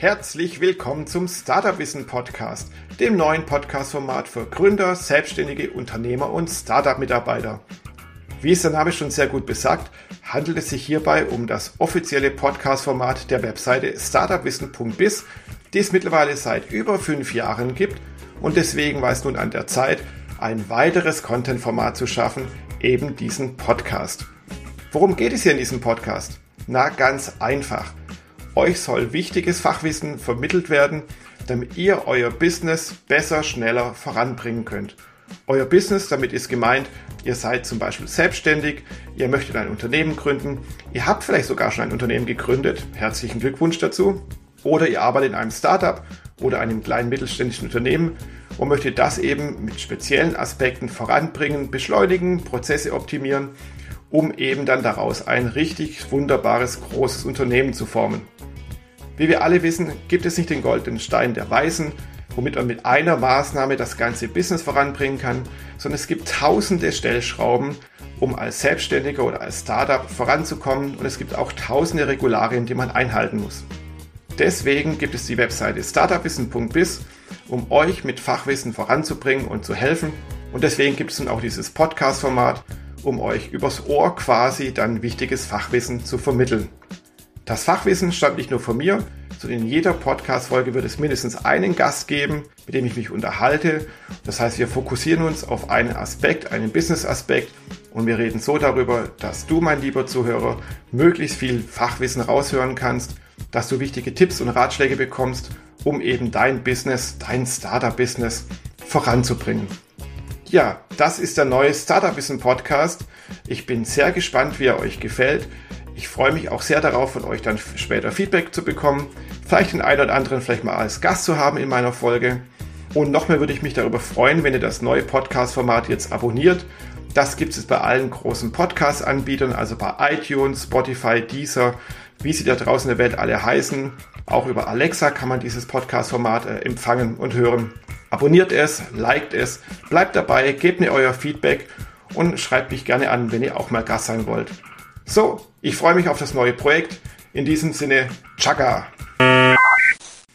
Herzlich willkommen zum Startup Wissen Podcast, dem neuen Podcast-Format für Gründer, Selbstständige, Unternehmer und Startup-Mitarbeiter. Wie es der Name schon sehr gut besagt, handelt es sich hierbei um das offizielle Podcast-Format der Webseite startupwissen.biz, die es mittlerweile seit über fünf Jahren gibt und deswegen war es nun an der Zeit, ein weiteres Content-Format zu schaffen, eben diesen Podcast. Worum geht es hier in diesem Podcast? Na, ganz einfach. Euch soll wichtiges Fachwissen vermittelt werden, damit ihr euer Business besser, schneller voranbringen könnt. Euer Business, damit ist gemeint, ihr seid zum Beispiel selbstständig, ihr möchtet ein Unternehmen gründen, ihr habt vielleicht sogar schon ein Unternehmen gegründet, herzlichen Glückwunsch dazu, oder ihr arbeitet in einem Startup oder einem kleinen mittelständischen Unternehmen und möchtet das eben mit speziellen Aspekten voranbringen, beschleunigen, Prozesse optimieren, um eben dann daraus ein richtig wunderbares großes Unternehmen zu formen. Wie wir alle wissen, gibt es nicht den goldenen Stein der Weisen, womit man mit einer Maßnahme das ganze Business voranbringen kann, sondern es gibt tausende Stellschrauben, um als Selbstständiger oder als Startup voranzukommen und es gibt auch tausende Regularien, die man einhalten muss. Deswegen gibt es die Webseite startupwissen.biz, um euch mit Fachwissen voranzubringen und zu helfen. Und deswegen gibt es nun auch dieses Podcast-Format, um euch übers Ohr quasi dann wichtiges Fachwissen zu vermitteln. Das Fachwissen stammt nicht nur von mir, sondern in jeder Podcast-Folge wird es mindestens einen Gast geben, mit dem ich mich unterhalte. Das heißt, wir fokussieren uns auf einen Aspekt, einen Business-Aspekt und wir reden so darüber, dass du, mein lieber Zuhörer, möglichst viel Fachwissen raushören kannst, dass du wichtige Tipps und Ratschläge bekommst, um eben dein Business, dein Startup-Business voranzubringen. Ja, das ist der neue Startup Wissen Podcast. Ich bin sehr gespannt, wie er euch gefällt. Ich freue mich auch sehr darauf, von euch dann später Feedback zu bekommen. Vielleicht den einen oder anderen vielleicht mal als Gast zu haben in meiner Folge. Und noch mehr würde ich mich darüber freuen, wenn ihr das neue Podcast-Format jetzt abonniert. Das gibt es bei allen großen Podcast-Anbietern, also bei iTunes, Spotify, Deezer, wie sie da draußen in der Welt alle heißen. Auch über Alexa kann man dieses Podcast-Format äh, empfangen und hören. Abonniert es, liked es, bleibt dabei, gebt mir euer Feedback und schreibt mich gerne an, wenn ihr auch mal Gast sein wollt. So, ich freue mich auf das neue Projekt. In diesem Sinne, Chaka!